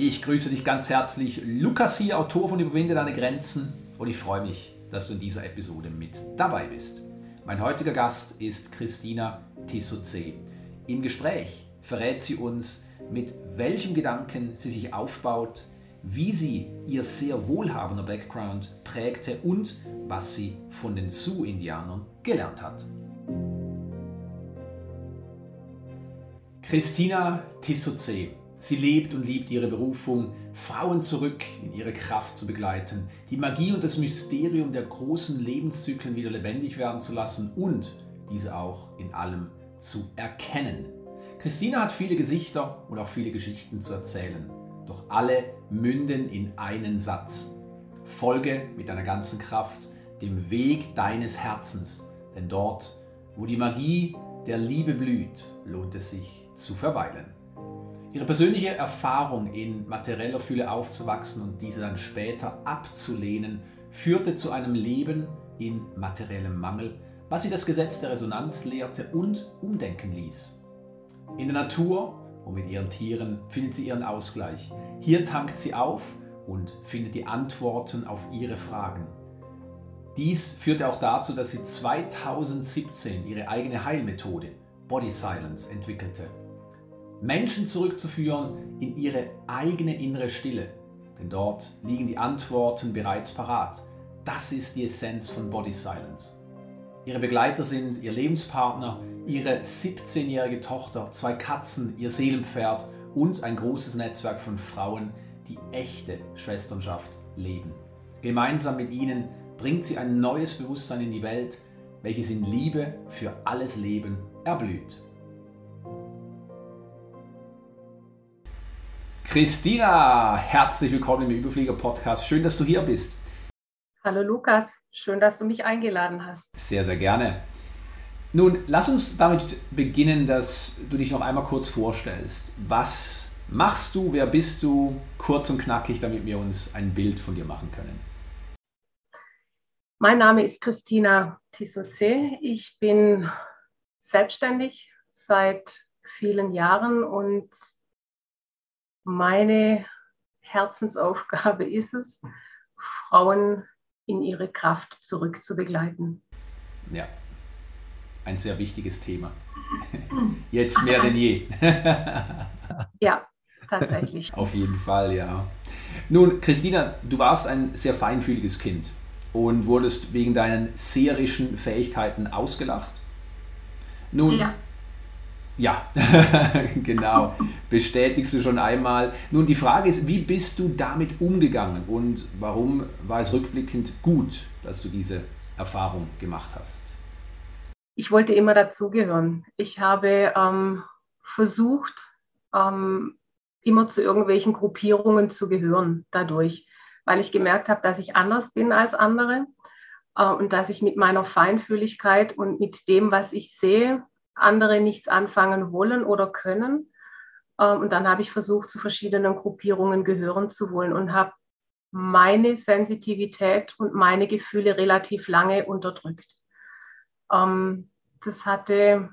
Ich grüße dich ganz herzlich. Lukas hier, Autor von Überwinde deine Grenzen. Und ich freue mich, dass du in dieser Episode mit dabei bist. Mein heutiger Gast ist Christina Tissot. Im Gespräch verrät sie uns, mit welchem Gedanken sie sich aufbaut, wie sie ihr sehr wohlhabender Background prägte und was sie von den Sioux-Indianern gelernt hat. Christina Tissotze. Sie lebt und liebt ihre Berufung, Frauen zurück in ihre Kraft zu begleiten, die Magie und das Mysterium der großen Lebenszyklen wieder lebendig werden zu lassen und diese auch in allem zu erkennen. Christina hat viele Gesichter und auch viele Geschichten zu erzählen doch alle münden in einen Satz. Folge mit deiner ganzen Kraft dem Weg deines Herzens, denn dort, wo die Magie der Liebe blüht, lohnt es sich zu verweilen. Ihre persönliche Erfahrung in materieller Fülle aufzuwachsen und diese dann später abzulehnen, führte zu einem Leben in materiellem Mangel, was sie das Gesetz der Resonanz lehrte und umdenken ließ. In der Natur und mit ihren Tieren findet sie ihren Ausgleich. Hier tankt sie auf und findet die Antworten auf ihre Fragen. Dies führte auch dazu, dass sie 2017 ihre eigene Heilmethode Body Silence entwickelte. Menschen zurückzuführen in ihre eigene innere Stille, denn dort liegen die Antworten bereits parat. Das ist die Essenz von Body Silence. Ihre Begleiter sind ihr Lebenspartner, ihre 17-jährige Tochter, zwei Katzen, ihr Seelenpferd und ein großes Netzwerk von Frauen, die echte Schwesternschaft leben. Gemeinsam mit ihnen bringt sie ein neues Bewusstsein in die Welt, welches in Liebe für alles Leben erblüht. Christina, herzlich willkommen im Überflieger Podcast. Schön, dass du hier bist. Hallo Lukas, schön, dass du mich eingeladen hast. Sehr, sehr gerne. Nun, lass uns damit beginnen, dass du dich noch einmal kurz vorstellst. Was machst du, wer bist du? Kurz und knackig, damit wir uns ein Bild von dir machen können. Mein Name ist Christina Tissoce. Ich bin selbstständig seit vielen Jahren und meine Herzensaufgabe ist es, Frauen in ihre Kraft zurückzubegleiten. Ja, ein sehr wichtiges Thema. Jetzt mehr denn je. ja, tatsächlich. Auf jeden Fall, ja. Nun, Christina, du warst ein sehr feinfühliges Kind und wurdest wegen deinen seherischen Fähigkeiten ausgelacht. Nun, ja. Ja, genau. Bestätigst du schon einmal. Nun, die Frage ist, wie bist du damit umgegangen und warum war es rückblickend gut, dass du diese Erfahrung gemacht hast? ich wollte immer dazugehören. Ich habe ähm, versucht, ähm, immer zu irgendwelchen Gruppierungen zu gehören dadurch, weil ich gemerkt habe, dass ich anders bin als andere äh, und dass ich mit meiner Feinfühligkeit und mit dem, was ich sehe, andere nichts anfangen wollen oder können. Äh, und dann habe ich versucht, zu verschiedenen Gruppierungen gehören zu wollen und habe meine Sensitivität und meine Gefühle relativ lange unterdrückt. Ähm, das hatte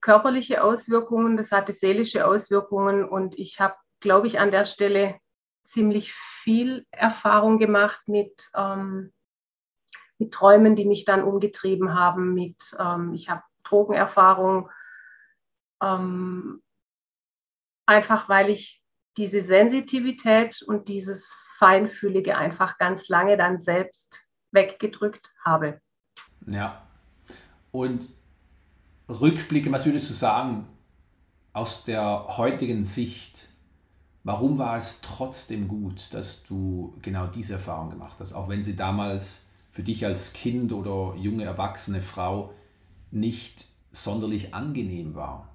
körperliche Auswirkungen, das hatte seelische Auswirkungen und ich habe, glaube ich, an der Stelle ziemlich viel Erfahrung gemacht mit, ähm, mit Träumen, die mich dann umgetrieben haben, mit, ähm, ich habe Drogenerfahrung, ähm, einfach weil ich diese Sensitivität und dieses Feinfühlige einfach ganz lange dann selbst weggedrückt habe. Ja. Und rückblickend, was würdest du sagen aus der heutigen Sicht? Warum war es trotzdem gut, dass du genau diese Erfahrung gemacht hast, auch wenn sie damals für dich als Kind oder junge erwachsene Frau nicht sonderlich angenehm war?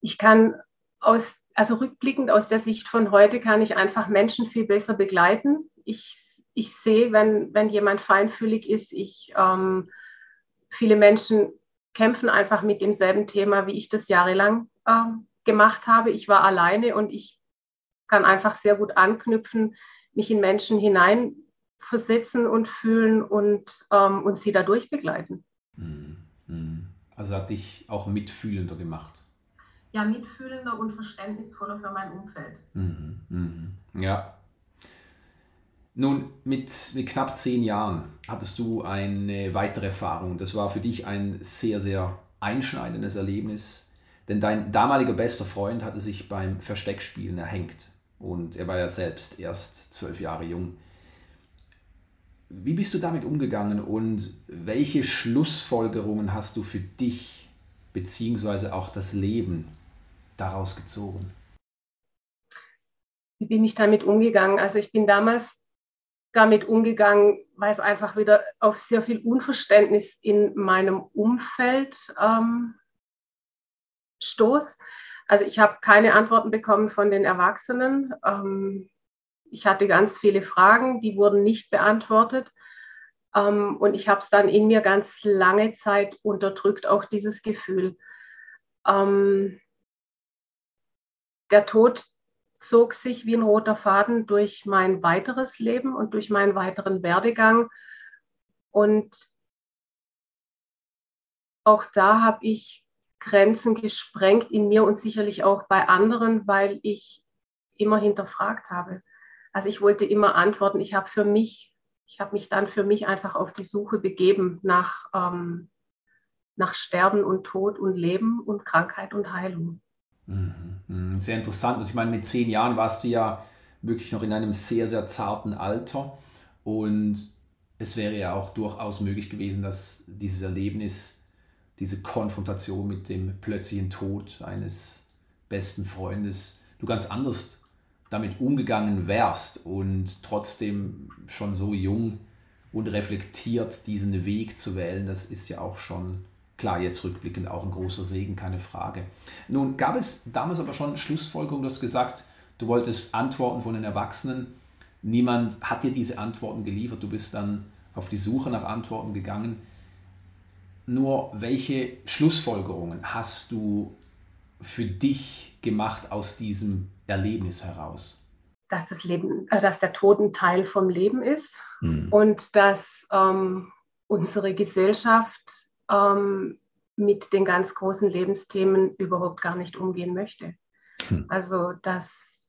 Ich kann aus, also rückblickend aus der Sicht von heute, kann ich einfach Menschen viel besser begleiten. Ich ich sehe, wenn, wenn jemand feinfühlig ist, ich, ähm, viele Menschen kämpfen einfach mit demselben Thema, wie ich das jahrelang äh, gemacht habe. Ich war alleine und ich kann einfach sehr gut anknüpfen, mich in Menschen hineinversetzen und fühlen und, ähm, und sie dadurch begleiten. Mhm. Mhm. Also hat dich auch mitfühlender gemacht. ja, mitfühlender und verständnisvoller für mein Umfeld. Mhm, mhm. Ja. Nun, mit, mit knapp zehn Jahren hattest du eine weitere Erfahrung. Das war für dich ein sehr, sehr einschneidendes Erlebnis, denn dein damaliger bester Freund hatte sich beim Versteckspielen erhängt und er war ja selbst erst zwölf Jahre jung. Wie bist du damit umgegangen und welche Schlussfolgerungen hast du für dich beziehungsweise auch das Leben daraus gezogen? Wie bin ich damit umgegangen? Also ich bin damals damit umgegangen, weil es einfach wieder auf sehr viel Unverständnis in meinem Umfeld ähm, stoß. Also ich habe keine Antworten bekommen von den Erwachsenen. Ähm, ich hatte ganz viele Fragen, die wurden nicht beantwortet. Ähm, und ich habe es dann in mir ganz lange Zeit unterdrückt, auch dieses Gefühl. Ähm, der Tod zog sich wie ein roter Faden durch mein weiteres Leben und durch meinen weiteren Werdegang. Und auch da habe ich Grenzen gesprengt in mir und sicherlich auch bei anderen, weil ich immer hinterfragt habe. Also ich wollte immer antworten. Ich habe für mich, ich habe mich dann für mich einfach auf die Suche begeben nach, ähm, nach Sterben und Tod und Leben und Krankheit und Heilung. Mhm, mhm. Sehr interessant. Und ich meine, mit zehn Jahren warst du ja wirklich noch in einem sehr, sehr zarten Alter. Und es wäre ja auch durchaus möglich gewesen, dass dieses Erlebnis, diese Konfrontation mit dem plötzlichen Tod eines besten Freundes, du ganz anders damit umgegangen wärst und trotzdem schon so jung und reflektiert diesen Weg zu wählen, das ist ja auch schon Klar, jetzt rückblickend auch ein großer Segen, keine Frage. Nun gab es damals aber schon Schlussfolgerung, du hast gesagt, du wolltest Antworten von den Erwachsenen. Niemand hat dir diese Antworten geliefert, du bist dann auf die Suche nach Antworten gegangen. Nur welche Schlussfolgerungen hast du für dich gemacht aus diesem Erlebnis heraus? Dass das Leben, äh, dass der Tod ein Teil vom Leben ist hm. und dass ähm, unsere Gesellschaft ähm, mit den ganz großen Lebensthemen überhaupt gar nicht umgehen möchte. Hm. Also, dass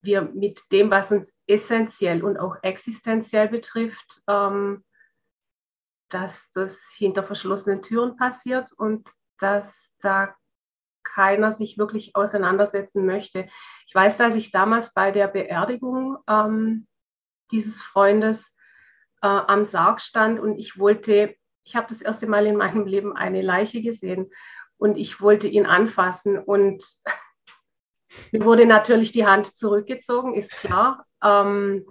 wir mit dem, was uns essentiell und auch existenziell betrifft, ähm, dass das hinter verschlossenen Türen passiert und dass da keiner sich wirklich auseinandersetzen möchte. Ich weiß, dass ich damals bei der Beerdigung ähm, dieses Freundes äh, am Sarg stand und ich wollte ich habe das erste Mal in meinem Leben eine Leiche gesehen und ich wollte ihn anfassen und mir wurde natürlich die Hand zurückgezogen, ist klar. Ähm,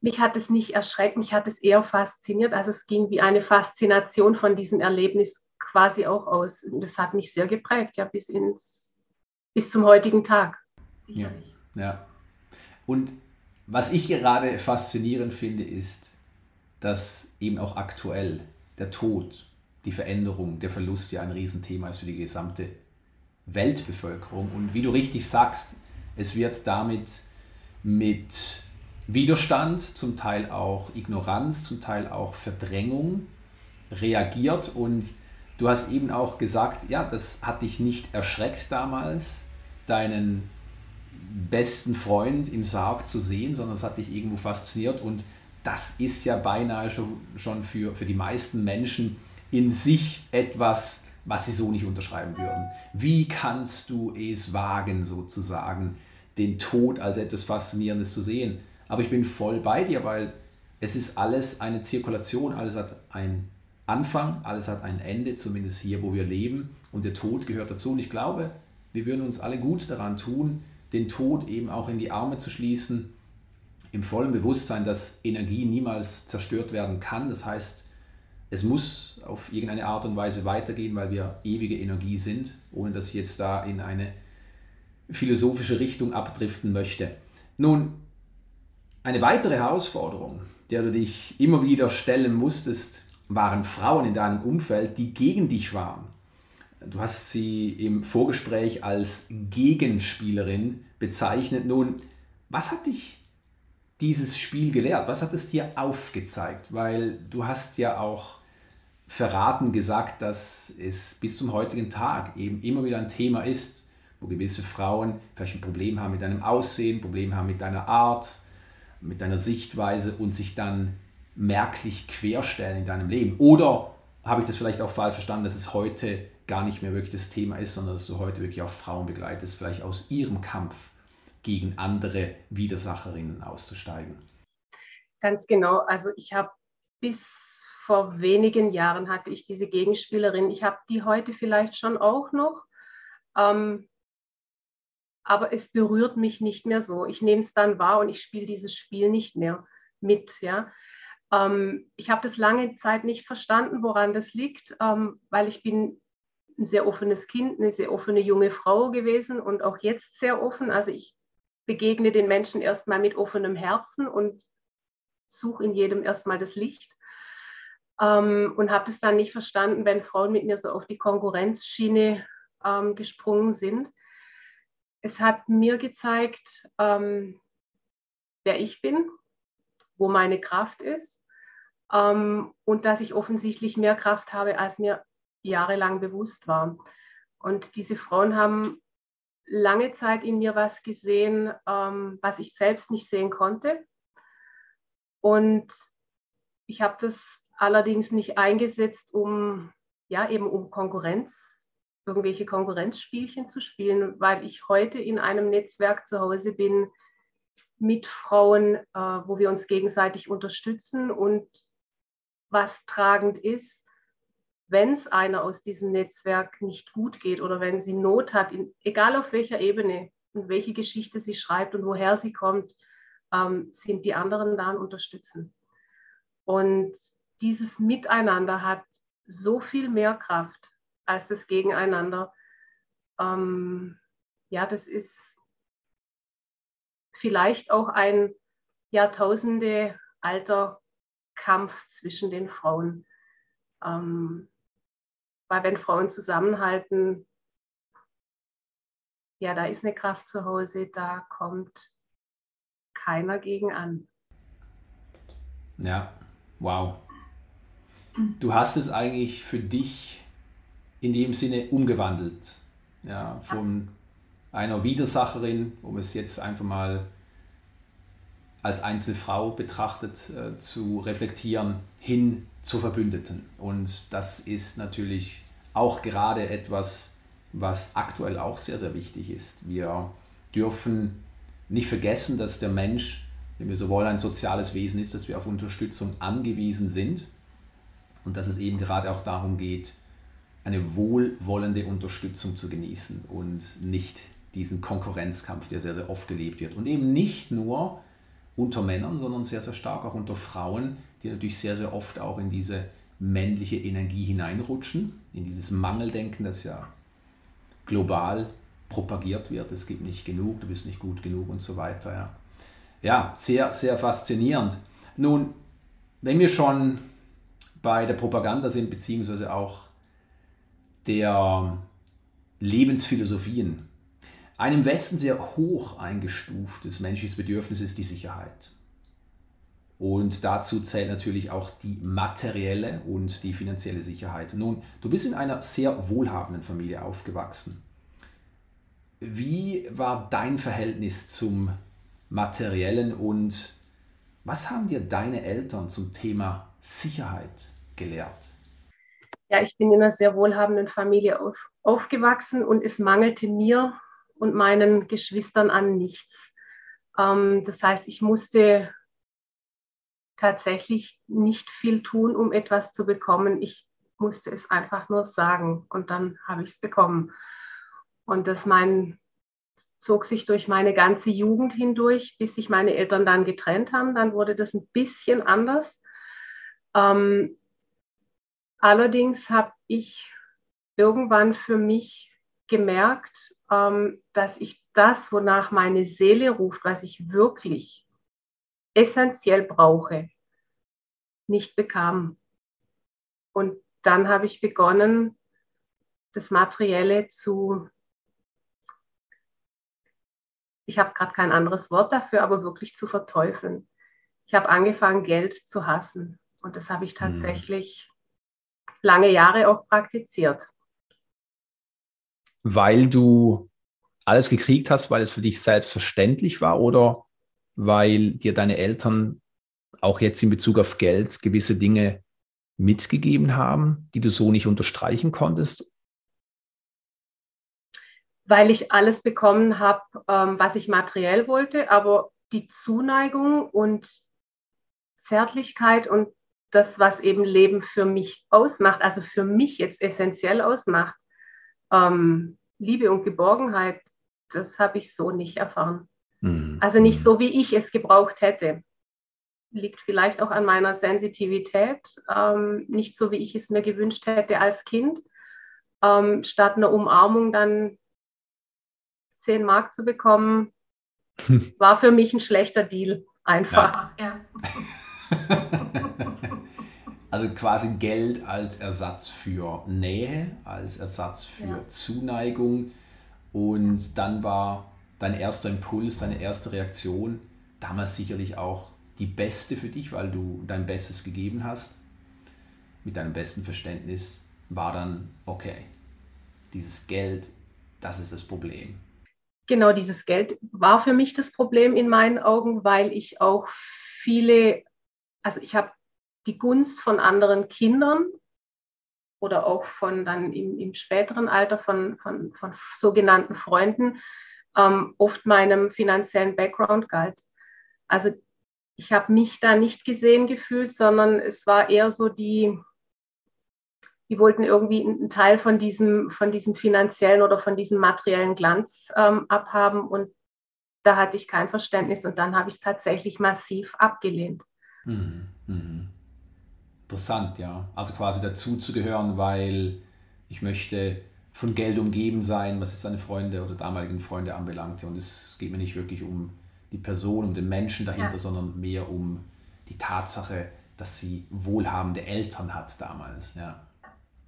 mich hat es nicht erschreckt, mich hat es eher fasziniert. Also es ging wie eine Faszination von diesem Erlebnis quasi auch aus. Und das hat mich sehr geprägt, ja, bis, ins, bis zum heutigen Tag. Ja, ja. Und was ich gerade faszinierend finde, ist, dass eben auch aktuell der Tod, die Veränderung, der Verlust ja ein Riesenthema ist für die gesamte Weltbevölkerung. Und wie du richtig sagst, es wird damit mit Widerstand, zum Teil auch Ignoranz, zum Teil auch Verdrängung reagiert. Und du hast eben auch gesagt, ja, das hat dich nicht erschreckt damals, deinen besten Freund im Sarg zu sehen, sondern es hat dich irgendwo fasziniert und das ist ja beinahe schon für, für die meisten Menschen in sich etwas, was sie so nicht unterschreiben würden. Wie kannst du es wagen, sozusagen, den Tod als etwas Faszinierendes zu sehen? Aber ich bin voll bei dir, weil es ist alles eine Zirkulation, alles hat einen Anfang, alles hat ein Ende, zumindest hier, wo wir leben. Und der Tod gehört dazu. Und ich glaube, wir würden uns alle gut daran tun, den Tod eben auch in die Arme zu schließen im vollen Bewusstsein, dass Energie niemals zerstört werden kann. Das heißt, es muss auf irgendeine Art und Weise weitergehen, weil wir ewige Energie sind, ohne dass ich jetzt da in eine philosophische Richtung abdriften möchte. Nun, eine weitere Herausforderung, der du dich immer wieder stellen musstest, waren Frauen in deinem Umfeld, die gegen dich waren. Du hast sie im Vorgespräch als Gegenspielerin bezeichnet. Nun, was hat dich dieses Spiel gelehrt? Was hat es dir aufgezeigt? Weil du hast ja auch verraten, gesagt, dass es bis zum heutigen Tag eben immer wieder ein Thema ist, wo gewisse Frauen vielleicht ein Problem haben mit deinem Aussehen, Problem haben mit deiner Art, mit deiner Sichtweise und sich dann merklich querstellen in deinem Leben. Oder habe ich das vielleicht auch falsch verstanden, dass es heute gar nicht mehr wirklich das Thema ist, sondern dass du heute wirklich auch Frauen begleitest, vielleicht aus ihrem Kampf gegen andere Widersacherinnen auszusteigen? Ganz genau. Also ich habe bis vor wenigen Jahren hatte ich diese Gegenspielerin. Ich habe die heute vielleicht schon auch noch. Ähm, aber es berührt mich nicht mehr so. Ich nehme es dann wahr und ich spiele dieses Spiel nicht mehr mit. Ja? Ähm, ich habe das lange Zeit nicht verstanden, woran das liegt, ähm, weil ich bin ein sehr offenes Kind, eine sehr offene junge Frau gewesen und auch jetzt sehr offen. Also ich begegne den Menschen erstmal mit offenem Herzen und suche in jedem erstmal das Licht. Ähm, und habe das dann nicht verstanden, wenn Frauen mit mir so auf die Konkurrenzschiene ähm, gesprungen sind. Es hat mir gezeigt, ähm, wer ich bin, wo meine Kraft ist ähm, und dass ich offensichtlich mehr Kraft habe, als mir jahrelang bewusst war. Und diese Frauen haben lange Zeit in mir was gesehen, ähm, was ich selbst nicht sehen konnte. Und ich habe das allerdings nicht eingesetzt, um ja eben um Konkurrenz, irgendwelche Konkurrenzspielchen zu spielen, weil ich heute in einem Netzwerk zu Hause bin mit Frauen, äh, wo wir uns gegenseitig unterstützen und was tragend ist, wenn es einer aus diesem Netzwerk nicht gut geht oder wenn sie Not hat, in, egal auf welcher Ebene und welche Geschichte sie schreibt und woher sie kommt, ähm, sind die anderen da und unterstützen. Und dieses Miteinander hat so viel mehr Kraft als das Gegeneinander. Ähm, ja, das ist vielleicht auch ein Jahrtausende alter Kampf zwischen den Frauen. Ähm, weil wenn Frauen zusammenhalten, ja, da ist eine Kraft zu Hause, da kommt keiner gegen an. Ja, wow. Du hast es eigentlich für dich in dem Sinne umgewandelt. Ja, von einer Widersacherin, um es jetzt einfach mal als Einzelfrau betrachtet äh, zu reflektieren, hin zur Verbündeten. Und das ist natürlich auch gerade etwas, was aktuell auch sehr, sehr wichtig ist. Wir dürfen nicht vergessen, dass der Mensch, wenn wir so wollen, ein soziales Wesen ist, dass wir auf Unterstützung angewiesen sind und dass es eben gerade auch darum geht, eine wohlwollende Unterstützung zu genießen und nicht diesen Konkurrenzkampf, der sehr, sehr oft gelebt wird. Und eben nicht nur unter Männern, sondern sehr, sehr stark auch unter Frauen, die natürlich sehr, sehr oft auch in diese männliche Energie hineinrutschen, in dieses Mangeldenken, das ja global propagiert wird. Es gibt nicht genug, du bist nicht gut genug und so weiter. Ja, ja sehr, sehr faszinierend. Nun, wenn wir schon bei der Propaganda sind, beziehungsweise auch der Lebensphilosophien, ein im Westen sehr hoch eingestuftes menschliches Bedürfnis ist die Sicherheit. Und dazu zählt natürlich auch die materielle und die finanzielle Sicherheit. Nun, du bist in einer sehr wohlhabenden Familie aufgewachsen. Wie war dein Verhältnis zum materiellen und was haben dir deine Eltern zum Thema Sicherheit gelehrt? Ja, ich bin in einer sehr wohlhabenden Familie auf, aufgewachsen und es mangelte mir und meinen Geschwistern an nichts. Ähm, das heißt, ich musste tatsächlich nicht viel tun, um etwas zu bekommen. Ich musste es einfach nur sagen und dann habe ich es bekommen. Und das mein, zog sich durch meine ganze Jugend hindurch, bis sich meine Eltern dann getrennt haben. Dann wurde das ein bisschen anders. Ähm, allerdings habe ich irgendwann für mich gemerkt, dass ich das, wonach meine Seele ruft, was ich wirklich essentiell brauche, nicht bekam. Und dann habe ich begonnen, das Materielle zu, ich habe gerade kein anderes Wort dafür, aber wirklich zu verteufeln. Ich habe angefangen, Geld zu hassen. Und das habe ich hm. tatsächlich lange Jahre auch praktiziert. Weil du alles gekriegt hast, weil es für dich selbstverständlich war oder weil dir deine Eltern auch jetzt in Bezug auf Geld gewisse Dinge mitgegeben haben, die du so nicht unterstreichen konntest? Weil ich alles bekommen habe, ähm, was ich materiell wollte, aber die Zuneigung und Zärtlichkeit und das, was eben Leben für mich ausmacht, also für mich jetzt essentiell ausmacht, ähm, Liebe und Geborgenheit, das habe ich so nicht erfahren. Mhm. Also nicht mhm. so, wie ich es gebraucht hätte. Liegt vielleicht auch an meiner Sensitivität, ähm, nicht so, wie ich es mir gewünscht hätte als Kind. Ähm, statt einer Umarmung dann 10 Mark zu bekommen, war für mich ein schlechter Deal. Einfach. Ja. also quasi Geld als Ersatz für Nähe, als Ersatz für ja. Zuneigung. Und dann war dein erster Impuls, deine erste Reaktion damals sicherlich auch die beste für dich, weil du dein Bestes gegeben hast. Mit deinem besten Verständnis war dann, okay, dieses Geld, das ist das Problem. Genau, dieses Geld war für mich das Problem in meinen Augen, weil ich auch viele, also ich habe die Gunst von anderen Kindern oder auch von dann im, im späteren Alter von, von, von sogenannten Freunden ähm, oft meinem finanziellen Background galt. Also ich habe mich da nicht gesehen gefühlt, sondern es war eher so die, die wollten irgendwie einen Teil von diesem, von diesem finanziellen oder von diesem materiellen Glanz ähm, abhaben und da hatte ich kein Verständnis und dann habe ich es tatsächlich massiv abgelehnt. Mhm. Mhm. Interessant, ja. Also quasi dazu zu gehören, weil ich möchte von Geld umgeben sein, was jetzt seine Freunde oder damaligen Freunde anbelangte. Und es geht mir nicht wirklich um die Person, um den Menschen dahinter, ja. sondern mehr um die Tatsache, dass sie wohlhabende Eltern hat damals. Ja.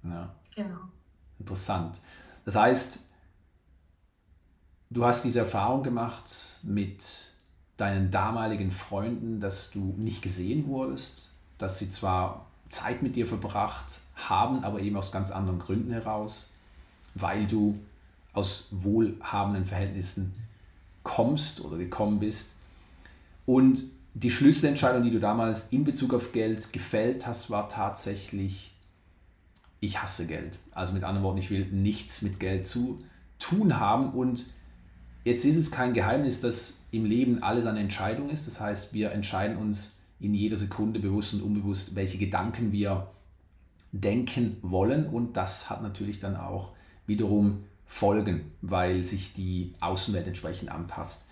ja. Genau. Interessant. Das heißt, du hast diese Erfahrung gemacht mit deinen damaligen Freunden, dass du nicht gesehen wurdest, dass sie zwar Zeit mit dir verbracht haben, aber eben aus ganz anderen Gründen heraus weil du aus wohlhabenden Verhältnissen kommst oder gekommen bist. Und die Schlüsselentscheidung, die du damals in Bezug auf Geld gefällt hast, war tatsächlich, ich hasse Geld. Also mit anderen Worten, ich will nichts mit Geld zu tun haben. Und jetzt ist es kein Geheimnis, dass im Leben alles eine Entscheidung ist. Das heißt, wir entscheiden uns in jeder Sekunde bewusst und unbewusst, welche Gedanken wir denken wollen. Und das hat natürlich dann auch wiederum folgen, weil sich die Außenwelt entsprechend anpasst.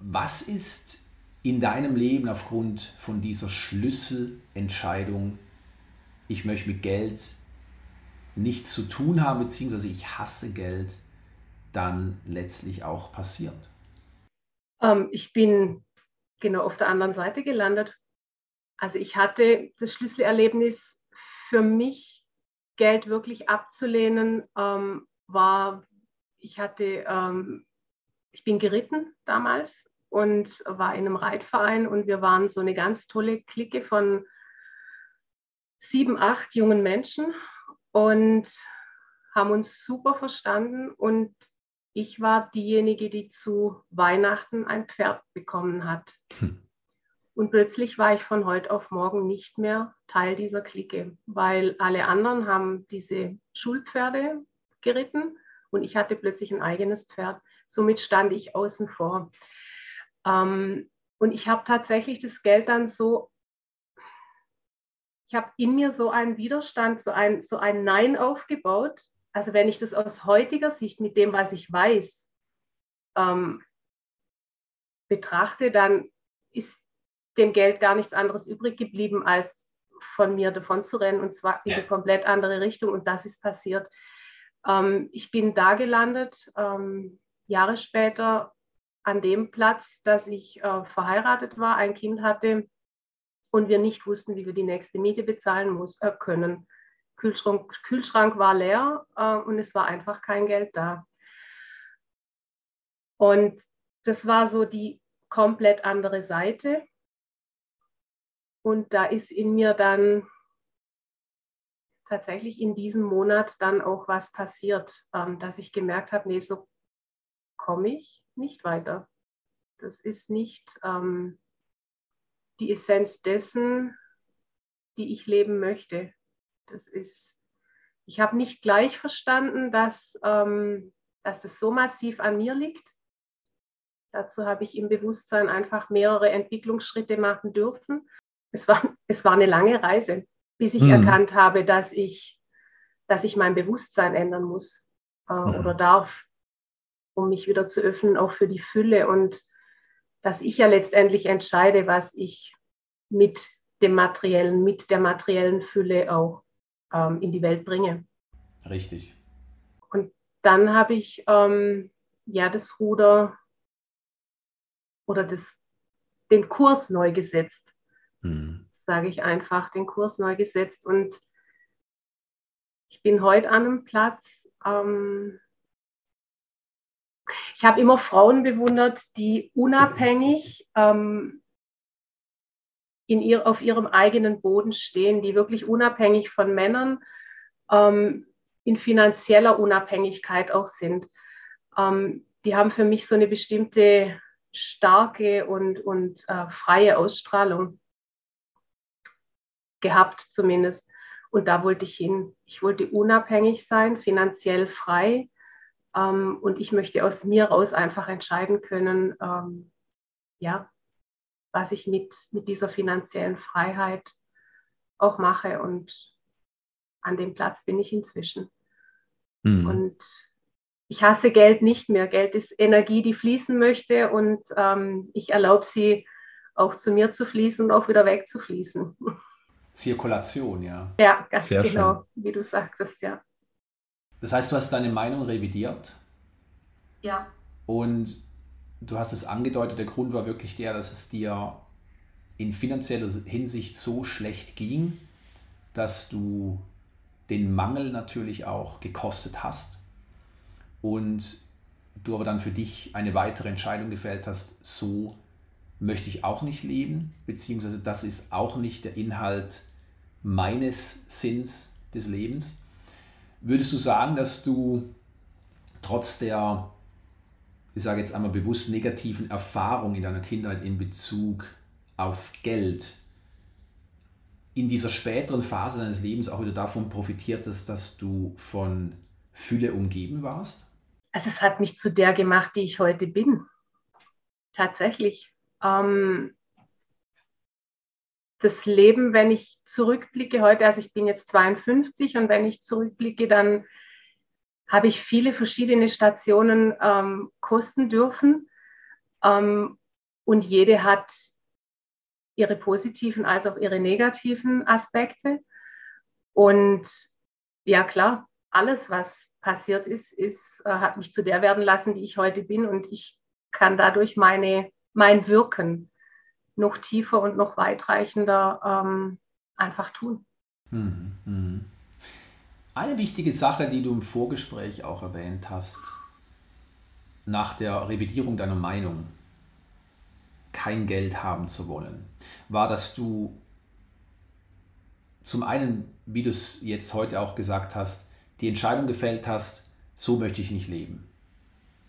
Was ist in deinem Leben aufgrund von dieser Schlüsselentscheidung, ich möchte mit Geld nichts zu tun haben, beziehungsweise ich hasse Geld, dann letztlich auch passiert? Ähm, ich bin genau auf der anderen Seite gelandet. Also ich hatte das Schlüsselerlebnis für mich Geld wirklich abzulehnen, ähm, war, ich hatte, ähm, ich bin geritten damals und war in einem Reitverein und wir waren so eine ganz tolle Clique von sieben, acht jungen Menschen und haben uns super verstanden und ich war diejenige, die zu Weihnachten ein Pferd bekommen hat. Hm. Und plötzlich war ich von heute auf morgen nicht mehr Teil dieser Clique, weil alle anderen haben diese Schulpferde geritten und ich hatte plötzlich ein eigenes Pferd. Somit stand ich außen vor. Ähm, und ich habe tatsächlich das Geld dann so, ich habe in mir so einen Widerstand, so ein, so ein Nein aufgebaut. Also wenn ich das aus heutiger Sicht mit dem, was ich weiß, ähm, betrachte, dann ist dem Geld gar nichts anderes übrig geblieben, als von mir davon zu rennen und zwar in eine komplett andere Richtung. Und das ist passiert. Ähm, ich bin da gelandet, ähm, Jahre später an dem Platz, dass ich äh, verheiratet war, ein Kind hatte und wir nicht wussten, wie wir die nächste Miete bezahlen muss, äh, können. Kühlschrank, Kühlschrank war leer äh, und es war einfach kein Geld da. Und das war so die komplett andere Seite. Und da ist in mir dann tatsächlich in diesem Monat dann auch was passiert, ähm, dass ich gemerkt habe, nee, so komme ich nicht weiter. Das ist nicht ähm, die Essenz dessen, die ich leben möchte. Das ist, ich habe nicht gleich verstanden, dass, ähm, dass das so massiv an mir liegt. Dazu habe ich im Bewusstsein einfach mehrere Entwicklungsschritte machen dürfen. Es war, es war eine lange Reise bis ich mhm. erkannt habe, dass ich, dass ich mein Bewusstsein ändern muss äh, mhm. oder darf, um mich wieder zu öffnen, auch für die Fülle und dass ich ja letztendlich entscheide, was ich mit dem materiellen, mit der materiellen Fülle auch ähm, in die Welt bringe. Richtig. Und dann habe ich ähm, ja das Ruder oder das, den Kurs neu gesetzt. Mhm sage ich einfach, den Kurs neu gesetzt. Und ich bin heute an einem Platz. Ähm, ich habe immer Frauen bewundert, die unabhängig ähm, in ihr, auf ihrem eigenen Boden stehen, die wirklich unabhängig von Männern ähm, in finanzieller Unabhängigkeit auch sind. Ähm, die haben für mich so eine bestimmte starke und, und äh, freie Ausstrahlung gehabt zumindest. Und da wollte ich hin. Ich wollte unabhängig sein, finanziell frei. Ähm, und ich möchte aus mir raus einfach entscheiden können, ähm, ja, was ich mit, mit dieser finanziellen Freiheit auch mache. Und an dem Platz bin ich inzwischen. Mhm. Und ich hasse Geld nicht mehr. Geld ist Energie, die fließen möchte. Und ähm, ich erlaube sie auch zu mir zu fließen und auch wieder wegzufließen. Zirkulation, ja. Ja, ganz Sehr genau, schön. wie du sagtest, ja. Das heißt, du hast deine Meinung revidiert. Ja. Und du hast es angedeutet, der Grund war wirklich der, dass es dir in finanzieller Hinsicht so schlecht ging, dass du den Mangel natürlich auch gekostet hast und du aber dann für dich eine weitere Entscheidung gefällt hast, so möchte ich auch nicht leben, beziehungsweise das ist auch nicht der Inhalt meines Sinns des Lebens. Würdest du sagen, dass du trotz der, ich sage jetzt einmal bewusst negativen Erfahrung in deiner Kindheit in Bezug auf Geld, in dieser späteren Phase deines Lebens auch wieder davon profitiert hast, dass du von Fülle umgeben warst? Also es hat mich zu der gemacht, die ich heute bin. Tatsächlich. Ähm, das Leben, wenn ich zurückblicke heute, also ich bin jetzt 52 und wenn ich zurückblicke, dann habe ich viele verschiedene Stationen ähm, kosten dürfen ähm, und jede hat ihre positiven als auch ihre negativen Aspekte. Und ja klar, alles, was passiert ist, ist äh, hat mich zu der werden lassen, die ich heute bin und ich kann dadurch meine mein Wirken noch tiefer und noch weitreichender ähm, einfach tun. Mhm, mhm. Eine wichtige Sache, die du im Vorgespräch auch erwähnt hast, nach der Revidierung deiner Meinung, kein Geld haben zu wollen, war, dass du zum einen, wie du es jetzt heute auch gesagt hast, die Entscheidung gefällt hast, so möchte ich nicht leben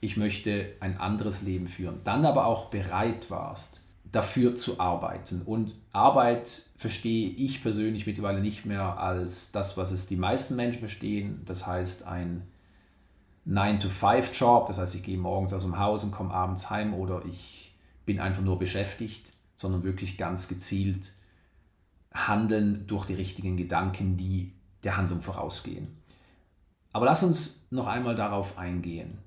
ich möchte ein anderes Leben führen. Dann aber auch bereit warst, dafür zu arbeiten. Und Arbeit verstehe ich persönlich mittlerweile nicht mehr als das, was es die meisten Menschen verstehen. Das heißt ein 9-to-5-Job, das heißt ich gehe morgens aus dem Haus und komme abends heim oder ich bin einfach nur beschäftigt, sondern wirklich ganz gezielt handeln durch die richtigen Gedanken, die der Handlung vorausgehen. Aber lass uns noch einmal darauf eingehen.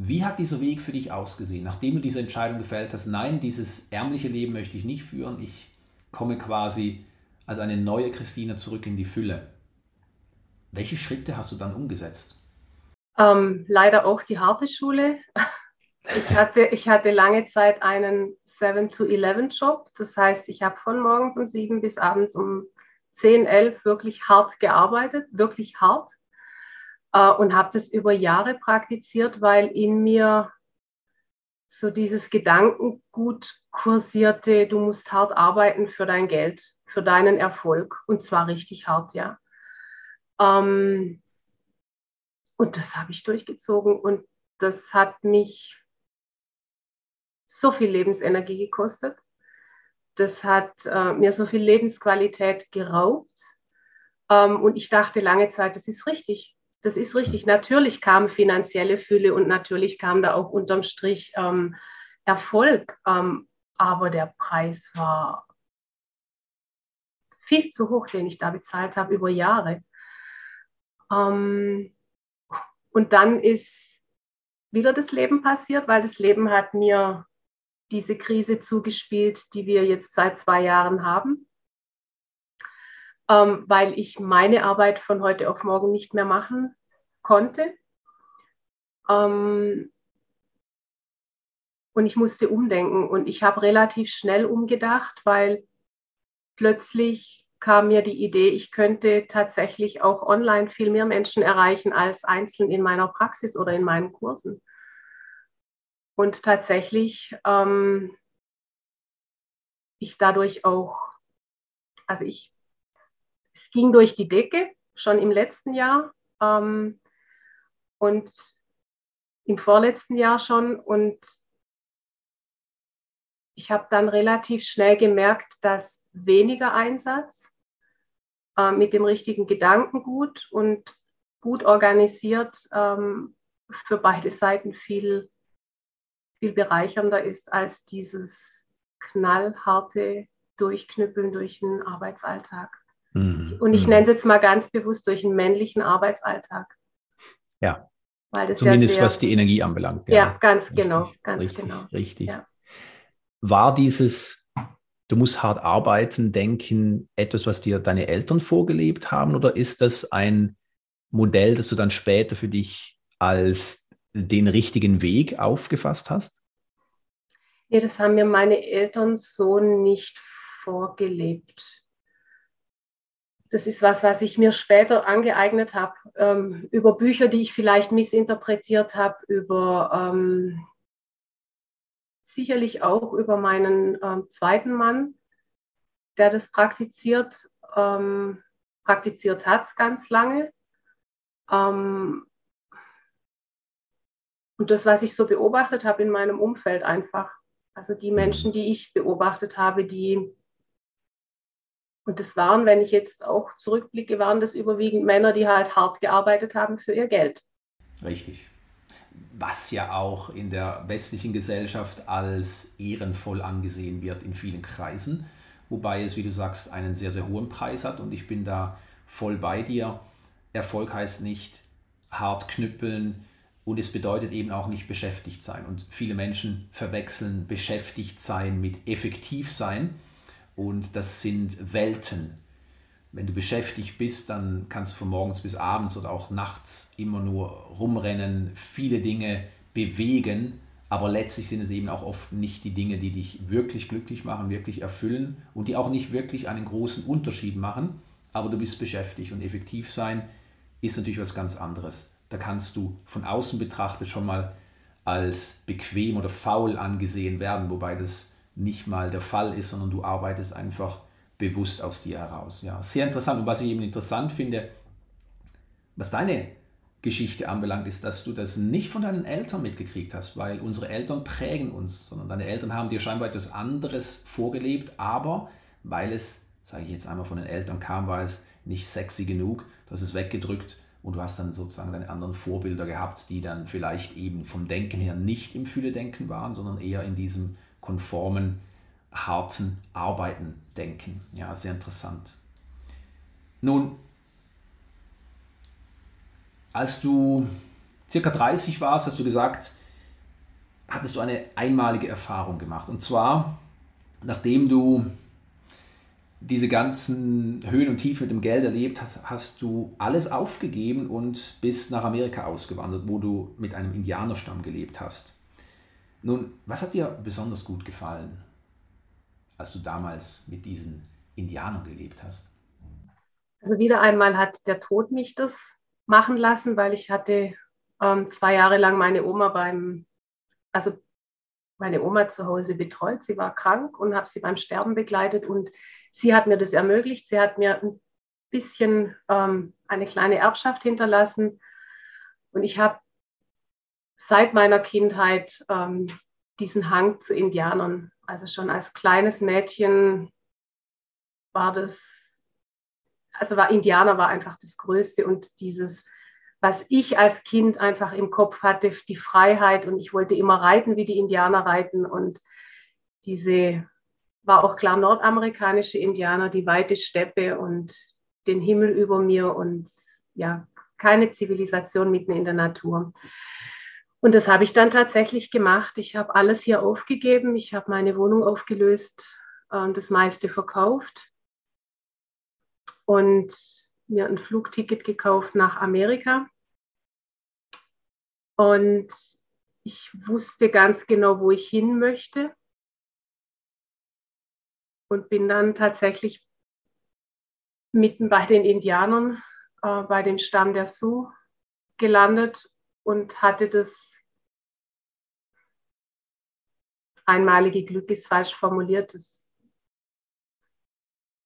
Wie hat dieser Weg für dich ausgesehen, nachdem du diese Entscheidung gefällt hast? Nein, dieses ärmliche Leben möchte ich nicht führen. Ich komme quasi als eine neue Christine zurück in die Fülle. Welche Schritte hast du dann umgesetzt? Ähm, leider auch die harte Schule. Ich hatte, ich hatte lange Zeit einen 7-to-11-Job. Das heißt, ich habe von morgens um 7 bis abends um 10, 11 wirklich hart gearbeitet, wirklich hart äh, und habe das über Jahre praktiziert, weil in mir so dieses Gedankengut kursierte, du musst hart arbeiten für dein Geld, für deinen Erfolg und zwar richtig hart, ja. Ähm, und das habe ich durchgezogen und das hat mich so viel Lebensenergie gekostet. Das hat äh, mir so viel Lebensqualität geraubt. Ähm, und ich dachte lange Zeit, das ist richtig. Das ist richtig. Natürlich kam finanzielle Fülle und natürlich kam da auch unterm Strich ähm, Erfolg. Ähm, aber der Preis war viel zu hoch, den ich da bezahlt habe über Jahre. Ähm, und dann ist wieder das Leben passiert, weil das Leben hat mir diese Krise zugespielt, die wir jetzt seit zwei Jahren haben, ähm, weil ich meine Arbeit von heute auf morgen nicht mehr machen konnte. Ähm, und ich musste umdenken und ich habe relativ schnell umgedacht, weil plötzlich kam mir die Idee, ich könnte tatsächlich auch online viel mehr Menschen erreichen als einzeln in meiner Praxis oder in meinen Kursen. Und tatsächlich ähm, ich dadurch auch, also ich, es ging durch die Decke schon im letzten Jahr ähm, und im vorletzten Jahr schon. Und ich habe dann relativ schnell gemerkt, dass weniger Einsatz äh, mit dem richtigen Gedankengut und gut organisiert ähm, für beide Seiten viel, viel bereichernder ist als dieses knallharte Durchknüppeln durch den Arbeitsalltag. Mhm. Und ich mhm. nenne es jetzt mal ganz bewusst durch einen männlichen Arbeitsalltag. Ja. Zumindest sehr, was die Energie anbelangt. Ja, ja ganz richtig, genau, ganz richtig, genau. Richtig. Ja. War dieses du musst hart arbeiten, denken, etwas, was dir deine Eltern vorgelebt haben? Oder ist das ein Modell, das du dann später für dich als den richtigen Weg aufgefasst hast? Nee, das haben mir meine Eltern so nicht vorgelebt. Das ist was, was ich mir später angeeignet habe, ähm, über Bücher, die ich vielleicht missinterpretiert habe, über ähm, sicherlich auch über meinen ähm, zweiten Mann, der das praktiziert, ähm, praktiziert hat ganz lange. Ähm, und das, was ich so beobachtet habe in meinem Umfeld einfach. Also die Menschen, die ich beobachtet habe, die, und das waren, wenn ich jetzt auch zurückblicke, waren das überwiegend Männer, die halt hart gearbeitet haben für ihr Geld. Richtig was ja auch in der westlichen Gesellschaft als ehrenvoll angesehen wird in vielen Kreisen, wobei es, wie du sagst, einen sehr, sehr hohen Preis hat und ich bin da voll bei dir. Erfolg heißt nicht hart knüppeln und es bedeutet eben auch nicht beschäftigt sein. Und viele Menschen verwechseln beschäftigt sein mit effektiv sein und das sind Welten. Wenn du beschäftigt bist, dann kannst du von morgens bis abends oder auch nachts immer nur rumrennen, viele Dinge bewegen, aber letztlich sind es eben auch oft nicht die Dinge, die dich wirklich glücklich machen, wirklich erfüllen und die auch nicht wirklich einen großen Unterschied machen, aber du bist beschäftigt und effektiv sein ist natürlich was ganz anderes. Da kannst du von außen betrachtet schon mal als bequem oder faul angesehen werden, wobei das nicht mal der Fall ist, sondern du arbeitest einfach bewusst aus dir heraus. Ja, sehr interessant. Und was ich eben interessant finde, was deine Geschichte anbelangt, ist, dass du das nicht von deinen Eltern mitgekriegt hast, weil unsere Eltern prägen uns, sondern deine Eltern haben dir scheinbar etwas anderes vorgelebt, aber weil es, sage ich jetzt einmal, von den Eltern kam, war es nicht sexy genug, du hast es weggedrückt und du hast dann sozusagen deine anderen Vorbilder gehabt, die dann vielleicht eben vom Denken her nicht im Fühle-Denken waren, sondern eher in diesem konformen harten Arbeiten denken. Ja, sehr interessant. Nun, als du circa 30 warst, hast du gesagt, hattest du eine einmalige Erfahrung gemacht. Und zwar, nachdem du diese ganzen Höhen und Tiefen mit dem Geld erlebt hast, hast du alles aufgegeben und bist nach Amerika ausgewandert, wo du mit einem Indianerstamm gelebt hast. Nun, was hat dir besonders gut gefallen? als du damals mit diesen Indianern gelebt hast? Also wieder einmal hat der Tod mich das machen lassen, weil ich hatte ähm, zwei Jahre lang meine Oma beim, also meine Oma zu Hause betreut. Sie war krank und habe sie beim Sterben begleitet und sie hat mir das ermöglicht. Sie hat mir ein bisschen ähm, eine kleine Erbschaft hinterlassen. Und ich habe seit meiner Kindheit ähm, diesen Hang zu Indianern. Also schon als kleines Mädchen war das, also war Indianer war einfach das Größte und dieses, was ich als Kind einfach im Kopf hatte, die Freiheit und ich wollte immer reiten, wie die Indianer reiten und diese war auch klar nordamerikanische Indianer, die weite Steppe und den Himmel über mir und ja, keine Zivilisation mitten in der Natur. Und das habe ich dann tatsächlich gemacht. Ich habe alles hier aufgegeben. Ich habe meine Wohnung aufgelöst, das meiste verkauft und mir ein Flugticket gekauft nach Amerika. Und ich wusste ganz genau, wo ich hin möchte. Und bin dann tatsächlich mitten bei den Indianern, äh, bei dem Stamm der Sioux gelandet und hatte das einmalige Glück ist falsch formuliert, das,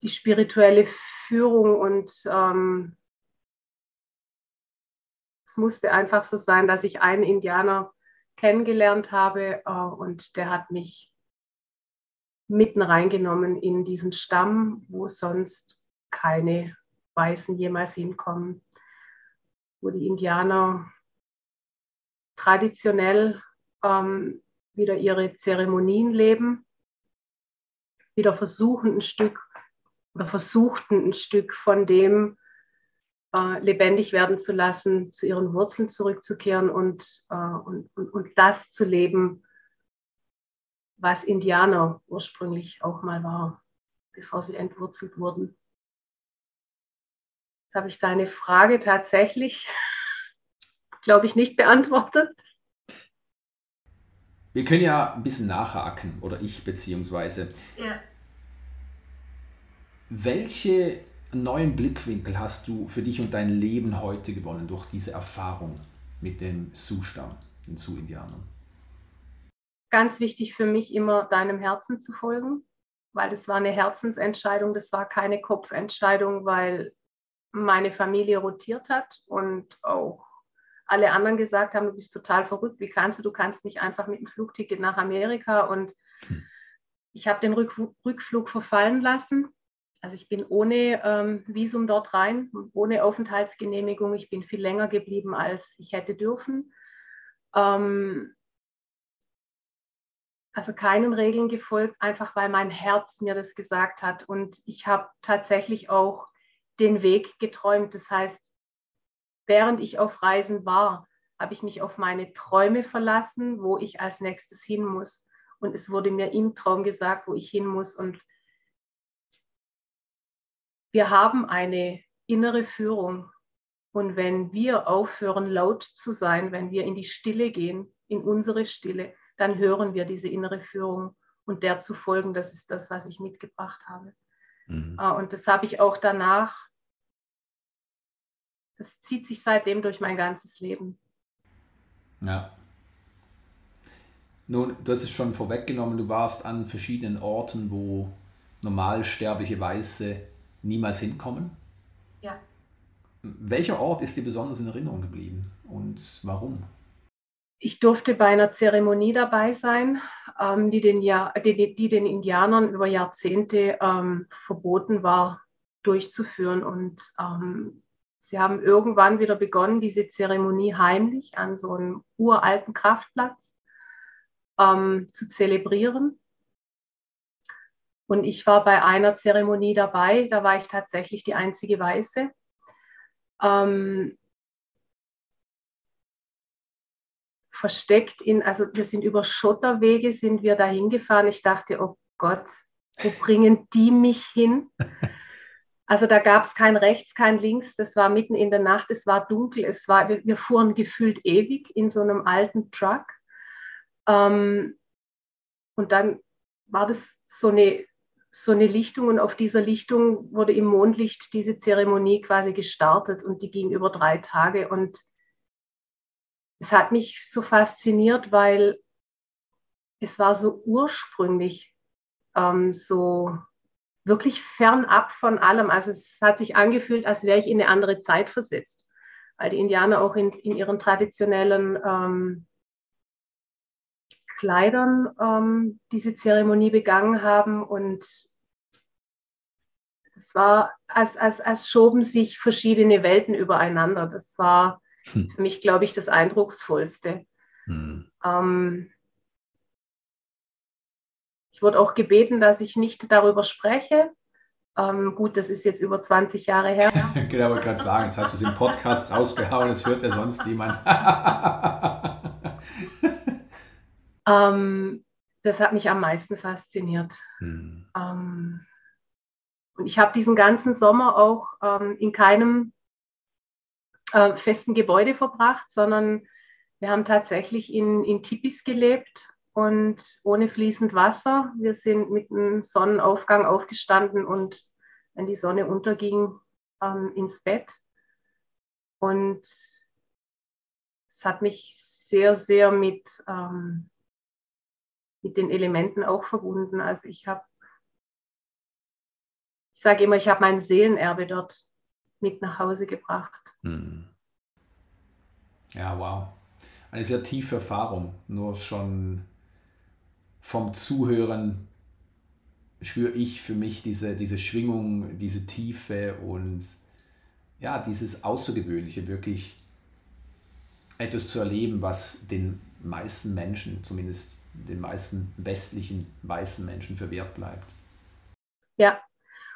die spirituelle Führung und ähm, es musste einfach so sein, dass ich einen Indianer kennengelernt habe äh, und der hat mich mitten reingenommen in diesen Stamm, wo sonst keine Weißen jemals hinkommen, wo die Indianer traditionell ähm, wieder ihre Zeremonien leben, wieder versuchen ein Stück oder versuchten ein Stück von dem äh, lebendig werden zu lassen, zu ihren Wurzeln zurückzukehren und, äh, und, und, und das zu leben, was Indianer ursprünglich auch mal war, bevor sie entwurzelt wurden. Jetzt habe ich deine Frage tatsächlich, glaube ich, nicht beantwortet. Wir können ja ein bisschen nachhaken, oder ich beziehungsweise. Ja. Welche neuen Blickwinkel hast du für dich und dein Leben heute gewonnen durch diese Erfahrung mit dem Sioux-Stamm, den Sioux-Indianern? Ganz wichtig für mich immer deinem Herzen zu folgen, weil das war eine Herzensentscheidung, das war keine Kopfentscheidung, weil meine Familie rotiert hat und auch alle anderen gesagt haben, du bist total verrückt, wie kannst du, du kannst nicht einfach mit einem Flugticket nach Amerika. Und hm. ich habe den Rück Rückflug verfallen lassen. Also ich bin ohne ähm, Visum dort rein, ohne Aufenthaltsgenehmigung. Ich bin viel länger geblieben, als ich hätte dürfen. Ähm, also keinen Regeln gefolgt, einfach weil mein Herz mir das gesagt hat. Und ich habe tatsächlich auch den Weg geträumt. Das heißt, während ich auf Reisen war, habe ich mich auf meine Träume verlassen, wo ich als nächstes hin muss. Und es wurde mir im Traum gesagt, wo ich hin muss. Und wir haben eine innere Führung. Und wenn wir aufhören, laut zu sein, wenn wir in die Stille gehen, in unsere Stille, dann hören wir diese innere Führung und der zu folgen, das ist das, was ich mitgebracht habe. Mhm. Ah, und das habe ich auch danach das zieht sich seitdem durch mein ganzes Leben. Ja. Nun, du hast es schon vorweggenommen, du warst an verschiedenen Orten, wo normalsterbliche Weiße niemals hinkommen. Ja. Welcher Ort ist dir besonders in Erinnerung geblieben und warum? Ich durfte bei einer Zeremonie dabei sein, ähm, die, den ja die, die, den Indianern über Jahrzehnte ähm, verboten war durchzuführen. Und ähm, Sie haben irgendwann wieder begonnen, diese Zeremonie heimlich an so einem uralten Kraftplatz ähm, zu zelebrieren. Und ich war bei einer Zeremonie dabei, da war ich tatsächlich die einzige Weiße. Ähm, versteckt in, also wir sind über Schotterwege, sind wir da hingefahren. Ich dachte, oh Gott, wo bringen die mich hin? Also da gab es kein rechts, kein links. Das war mitten in der Nacht. Es war dunkel. Es war, wir, wir fuhren gefühlt ewig in so einem alten Truck. Ähm, und dann war das so eine, so eine Lichtung und auf dieser Lichtung wurde im Mondlicht diese Zeremonie quasi gestartet und die ging über drei Tage. Und es hat mich so fasziniert, weil es war so ursprünglich, ähm, so wirklich fernab von allem. Also es hat sich angefühlt, als wäre ich in eine andere Zeit versetzt, weil die Indianer auch in, in ihren traditionellen ähm, Kleidern ähm, diese Zeremonie begangen haben und es war, als, als, als schoben sich verschiedene Welten übereinander. Das war hm. für mich, glaube ich, das Eindrucksvollste. Hm. Ähm, wurde auch gebeten, dass ich nicht darüber spreche. Ähm, gut, das ist jetzt über 20 Jahre her. genau, wollte gerade sagen, jetzt hast du es im Podcast rausgehauen, das hört ja sonst niemand. ähm, das hat mich am meisten fasziniert. Hm. Ähm, und ich habe diesen ganzen Sommer auch ähm, in keinem äh, festen Gebäude verbracht, sondern wir haben tatsächlich in, in Tipis gelebt und ohne fließend Wasser. Wir sind mit dem Sonnenaufgang aufgestanden und wenn die Sonne unterging, ähm, ins Bett. Und es hat mich sehr, sehr mit, ähm, mit den Elementen auch verbunden. Also ich habe, ich sage immer, ich habe mein Seelenerbe dort mit nach Hause gebracht. Hm. Ja, wow. Eine sehr tiefe Erfahrung. Nur schon vom Zuhören spüre ich für mich diese, diese Schwingung, diese Tiefe und ja, dieses Außergewöhnliche, wirklich etwas zu erleben, was den meisten Menschen, zumindest den meisten westlichen weißen Menschen verwehrt bleibt. Ja,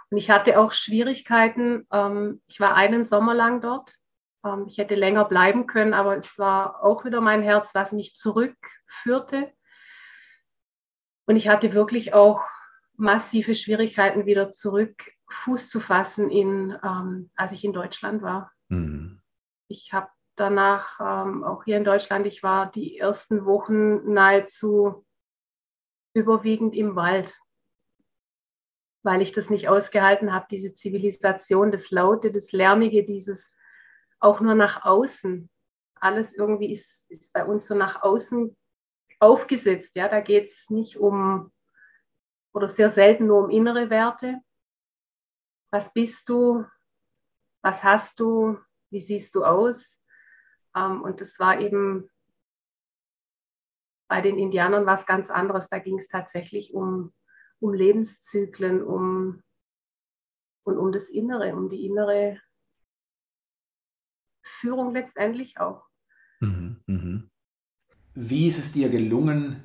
und ich hatte auch Schwierigkeiten. Ähm, ich war einen Sommer lang dort. Ähm, ich hätte länger bleiben können, aber es war auch wieder mein Herz, was mich zurückführte. Und ich hatte wirklich auch massive Schwierigkeiten, wieder zurück Fuß zu fassen, in, ähm, als ich in Deutschland war. Mhm. Ich habe danach ähm, auch hier in Deutschland, ich war die ersten Wochen nahezu überwiegend im Wald, weil ich das nicht ausgehalten habe, diese Zivilisation, das Laute, das Lärmige, dieses auch nur nach außen. Alles irgendwie ist, ist bei uns so nach außen aufgesetzt. Ja, da geht es nicht um oder sehr selten nur um innere Werte. Was bist du? Was hast du? Wie siehst du aus? Ähm, und das war eben bei den Indianern was ganz anderes. Da ging es tatsächlich um, um Lebenszyklen, um und um das Innere, um die innere Führung letztendlich auch. Mhm, mh. Wie ist es dir gelungen,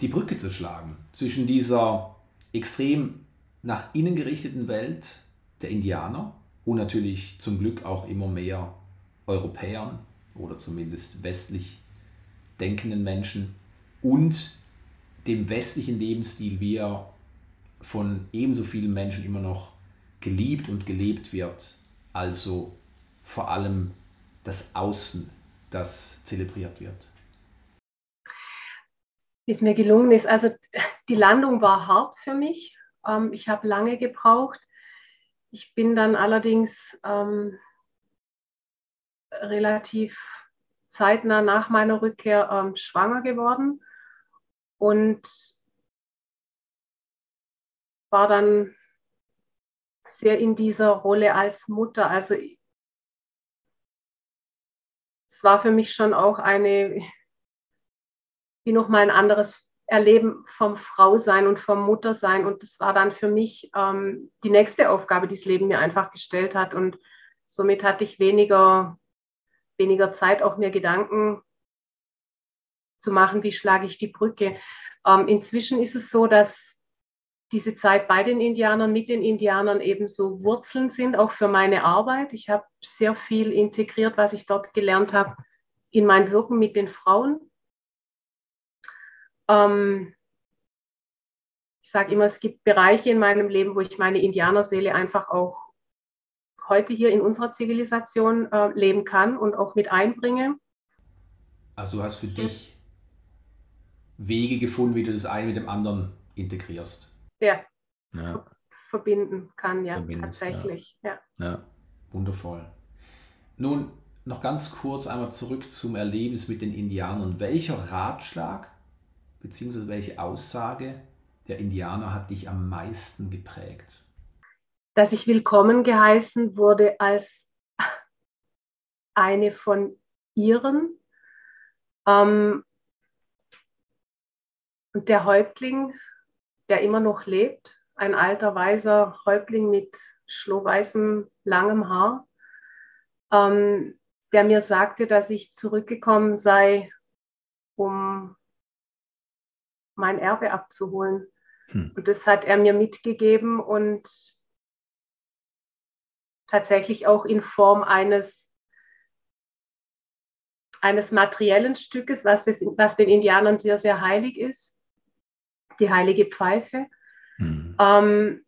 die Brücke zu schlagen zwischen dieser extrem nach innen gerichteten Welt der Indianer und natürlich zum Glück auch immer mehr Europäern oder zumindest westlich denkenden Menschen und dem westlichen Lebensstil, wie er von ebenso vielen Menschen immer noch geliebt und gelebt wird, also vor allem das Außen, das zelebriert wird wie es mir gelungen ist. Also die Landung war hart für mich. Ähm, ich habe lange gebraucht. Ich bin dann allerdings ähm, relativ zeitnah nach meiner Rückkehr ähm, schwanger geworden und war dann sehr in dieser Rolle als Mutter. Also es war für mich schon auch eine wie nochmal ein anderes Erleben vom Frausein und vom Muttersein. Und das war dann für mich ähm, die nächste Aufgabe, die das Leben mir einfach gestellt hat. Und somit hatte ich weniger, weniger Zeit, auch mir Gedanken zu machen, wie schlage ich die Brücke. Ähm, inzwischen ist es so, dass diese Zeit bei den Indianern, mit den Indianern eben so Wurzeln sind, auch für meine Arbeit. Ich habe sehr viel integriert, was ich dort gelernt habe, in mein Wirken mit den Frauen. Ähm, ich sage immer, es gibt Bereiche in meinem Leben, wo ich meine Indianerseele einfach auch heute hier in unserer Zivilisation äh, leben kann und auch mit einbringe. Also du hast für dich Wege gefunden, wie du das eine mit dem anderen integrierst. Ja. ja. Verbinden kann, ja, tatsächlich. Ja. ja. ja. Wundervoll. Nun noch ganz kurz einmal zurück zum Erlebnis mit den Indianern. Welcher Ratschlag beziehungsweise welche Aussage der Indianer hat dich am meisten geprägt? Dass ich willkommen geheißen wurde als eine von ihren. Ähm, und der Häuptling, der immer noch lebt, ein alter, weiser Häuptling mit schlohweißem, langem Haar, ähm, der mir sagte, dass ich zurückgekommen sei, um mein Erbe abzuholen. Hm. Und das hat er mir mitgegeben und tatsächlich auch in Form eines, eines materiellen Stückes, was, das, was den Indianern sehr, sehr heilig ist, die heilige Pfeife. Hm. Ähm,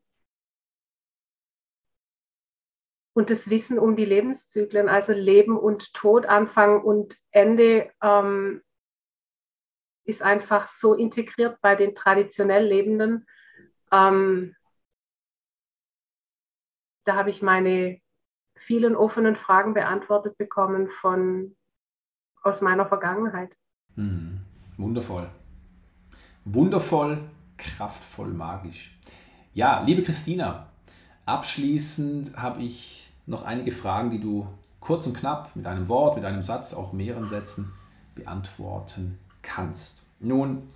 und das Wissen um die Lebenszyklen, also Leben und Tod, Anfang und Ende, ähm, ist einfach so integriert bei den traditionell Lebenden. Ähm, da habe ich meine vielen offenen Fragen beantwortet bekommen von aus meiner Vergangenheit. Mhm. Wundervoll. Wundervoll, kraftvoll, magisch. Ja, liebe Christina, abschließend habe ich noch einige Fragen, die du kurz und knapp mit einem Wort, mit einem Satz, auch mehreren Sätzen beantworten kannst. Nun,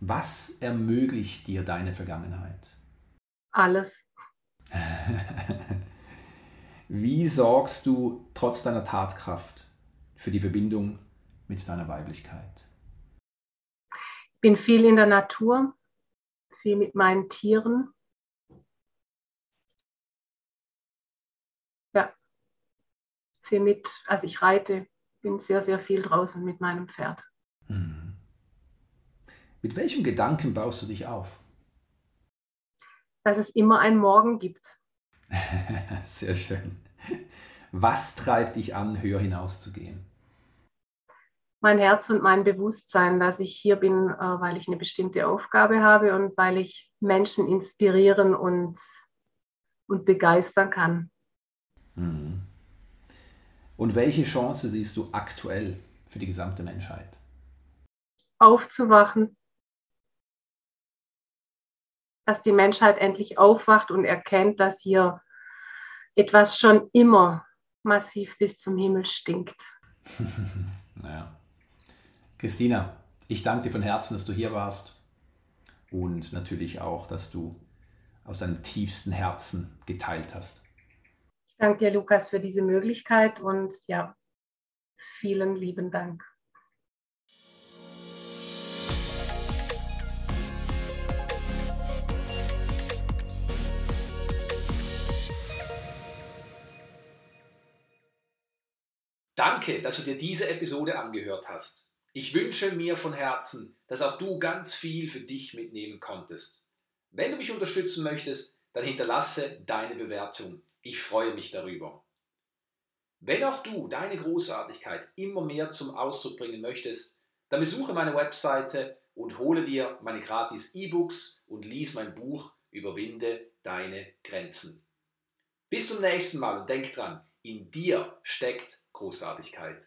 was ermöglicht dir deine Vergangenheit? Alles. Wie sorgst du trotz deiner Tatkraft für die Verbindung mit deiner Weiblichkeit? Ich bin viel in der Natur, viel mit meinen Tieren. Ja, viel mit, also ich reite, bin sehr, sehr viel draußen mit meinem Pferd. Mhm. Mit welchem Gedanken baust du dich auf? Dass es immer einen Morgen gibt. Sehr schön. Was treibt dich an, höher hinauszugehen? Mein Herz und mein Bewusstsein, dass ich hier bin, äh, weil ich eine bestimmte Aufgabe habe und weil ich Menschen inspirieren und, und begeistern kann. Mhm. Und welche Chance siehst du aktuell für die gesamte Menschheit? Aufzuwachen, dass die Menschheit endlich aufwacht und erkennt, dass hier etwas schon immer massiv bis zum Himmel stinkt. naja. Christina, ich danke dir von Herzen, dass du hier warst und natürlich auch, dass du aus deinem tiefsten Herzen geteilt hast. Ich danke dir, Lukas, für diese Möglichkeit und ja, vielen lieben Dank. Danke, dass du dir diese Episode angehört hast. Ich wünsche mir von Herzen, dass auch du ganz viel für dich mitnehmen konntest. Wenn du mich unterstützen möchtest, dann hinterlasse deine Bewertung. Ich freue mich darüber. Wenn auch du deine Großartigkeit immer mehr zum Ausdruck bringen möchtest, dann besuche meine Webseite und hole dir meine gratis E-Books und lies mein Buch Überwinde deine Grenzen. Bis zum nächsten Mal und denk dran, in dir steckt Großartigkeit.